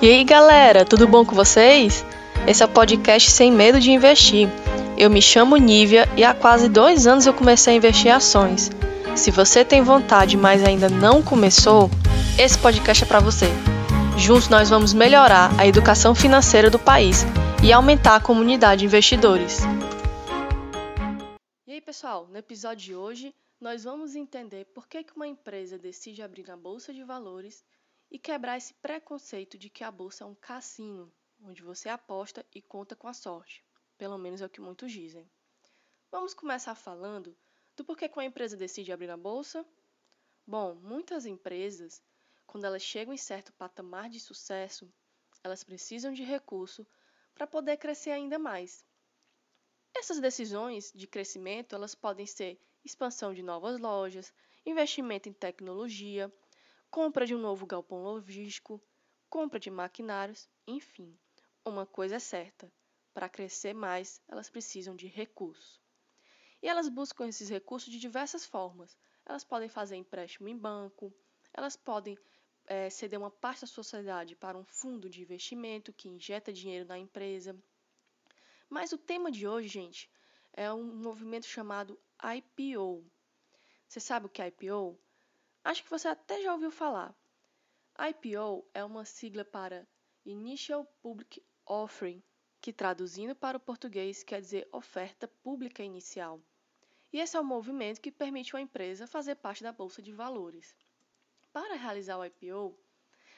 E aí galera, tudo bom com vocês? Esse é o podcast Sem Medo de Investir. Eu me chamo Nívia e há quase dois anos eu comecei a investir em ações. Se você tem vontade, mas ainda não começou, esse podcast é para você. Juntos nós vamos melhorar a educação financeira do país e aumentar a comunidade de investidores. E aí pessoal, no episódio de hoje nós vamos entender por que uma empresa decide abrir na Bolsa de Valores e quebrar esse preconceito de que a bolsa é um cassino, onde você aposta e conta com a sorte. Pelo menos é o que muitos dizem. Vamos começar falando do porquê que uma empresa decide abrir na bolsa? Bom, muitas empresas, quando elas chegam em certo patamar de sucesso, elas precisam de recurso para poder crescer ainda mais. Essas decisões de crescimento, elas podem ser expansão de novas lojas, investimento em tecnologia, compra de um novo galpão logístico, compra de maquinários, enfim. Uma coisa é certa: para crescer mais, elas precisam de recursos. E elas buscam esses recursos de diversas formas. Elas podem fazer empréstimo em banco, elas podem é, ceder uma parte da sociedade para um fundo de investimento que injeta dinheiro na empresa. Mas o tema de hoje, gente, é um movimento chamado IPO. Você sabe o que é IPO? Acho que você até já ouviu falar. IPO é uma sigla para Initial Public Offering, que traduzindo para o português quer dizer oferta pública inicial. E esse é o movimento que permite uma empresa fazer parte da bolsa de valores. Para realizar o IPO,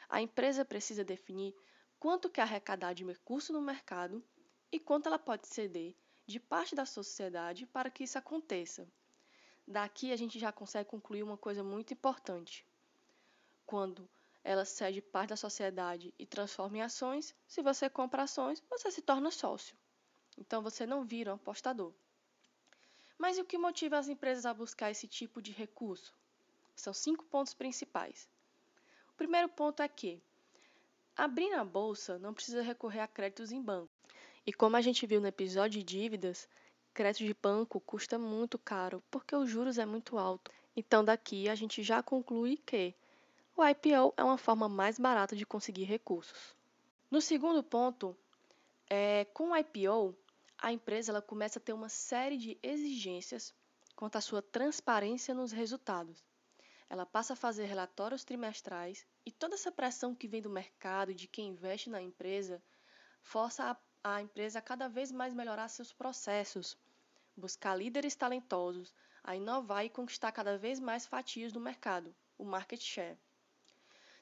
a empresa precisa definir quanto quer arrecadar de recurso no mercado e quanto ela pode ceder de parte da sociedade para que isso aconteça. Daqui a gente já consegue concluir uma coisa muito importante. Quando ela cede parte da sociedade e transforma em ações, se você compra ações, você se torna sócio. Então você não vira um apostador. Mas e o que motiva as empresas a buscar esse tipo de recurso? São cinco pontos principais. O primeiro ponto é que abrir na bolsa não precisa recorrer a créditos em banco. E como a gente viu no episódio de dívidas, crédito de banco custa muito caro porque os juros é muito alto. Então daqui a gente já conclui que o IPO é uma forma mais barata de conseguir recursos. No segundo ponto, é, com o IPO, a empresa ela começa a ter uma série de exigências quanto à sua transparência nos resultados. Ela passa a fazer relatórios trimestrais e toda essa pressão que vem do mercado de quem investe na empresa força a, a empresa cada vez mais melhorar seus processos, buscar líderes talentosos, a inovar e conquistar cada vez mais fatias do mercado, o market share.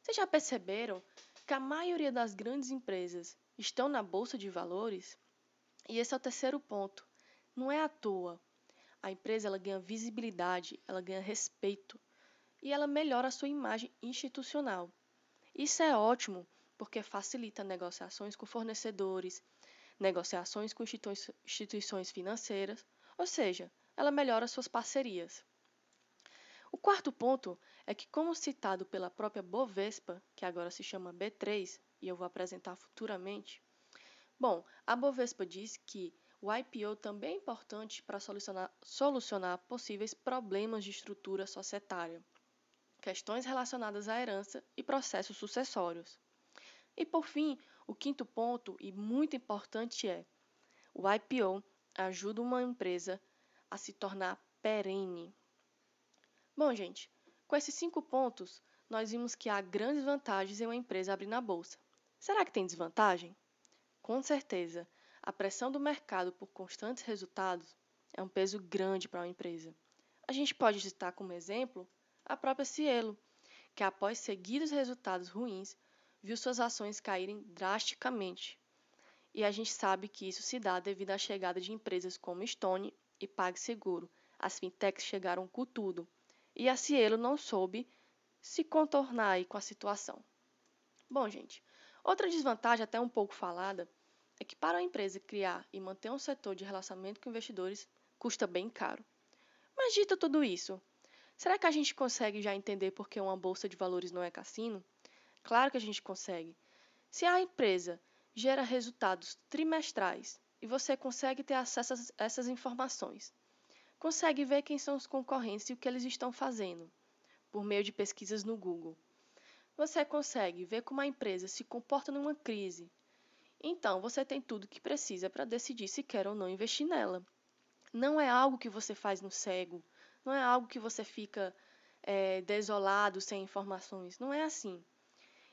Vocês já perceberam que a maioria das grandes empresas estão na bolsa de valores? E esse é o terceiro ponto. Não é à toa. A empresa ela ganha visibilidade, ela ganha respeito e ela melhora a sua imagem institucional. Isso é ótimo porque facilita negociações com fornecedores, negociações com instituições financeiras, ou seja, ela melhora suas parcerias. O quarto ponto é que, como citado pela própria Bovespa, que agora se chama B3, e eu vou apresentar futuramente, bom, a Bovespa diz que o IPO também é importante para solucionar, solucionar possíveis problemas de estrutura societária, questões relacionadas à herança e processos sucessórios. E por fim, o quinto ponto, e muito importante, é o IPO ajuda uma empresa a se tornar perene. Bom, gente, com esses cinco pontos, nós vimos que há grandes vantagens em uma empresa abrir na bolsa. Será que tem desvantagem? Com certeza, a pressão do mercado por constantes resultados é um peso grande para uma empresa. A gente pode citar como exemplo a própria Cielo, que após seguidos resultados ruins, viu suas ações caírem drasticamente e a gente sabe que isso se dá devido à chegada de empresas como Stone e PagSeguro. As fintechs chegaram com tudo e a Cielo não soube se contornar com a situação. Bom, gente, outra desvantagem até um pouco falada é que para a empresa criar e manter um setor de relacionamento com investidores custa bem caro. Mas dito tudo isso, será que a gente consegue já entender por que uma bolsa de valores não é cassino? Claro que a gente consegue. Se a empresa gera resultados trimestrais e você consegue ter acesso a essas informações. Consegue ver quem são os concorrentes e o que eles estão fazendo, por meio de pesquisas no Google. você consegue ver como a empresa se comporta numa crise. Então, você tem tudo que precisa para decidir se quer ou não investir nela. Não é algo que você faz no cego, não é algo que você fica é, desolado, sem informações. Não é assim.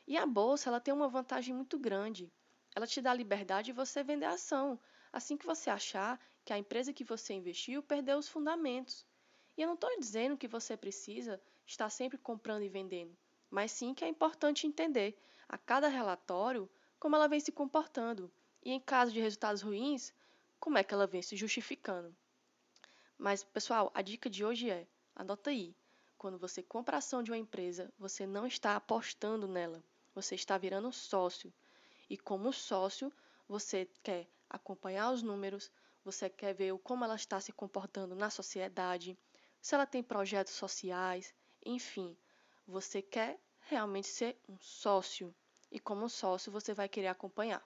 E a bolsa ela tem uma vantagem muito grande. Ela te dá a liberdade de você vender a ação, assim que você achar que a empresa que você investiu perdeu os fundamentos. E eu não estou dizendo que você precisa estar sempre comprando e vendendo, mas sim que é importante entender a cada relatório como ela vem se comportando e, em caso de resultados ruins, como é que ela vem se justificando. Mas, pessoal, a dica de hoje é: anota aí. Quando você compra a ação de uma empresa, você não está apostando nela, você está virando sócio. E como sócio, você quer acompanhar os números, você quer ver como ela está se comportando na sociedade, se ela tem projetos sociais, enfim, você quer realmente ser um sócio. E como sócio, você vai querer acompanhar.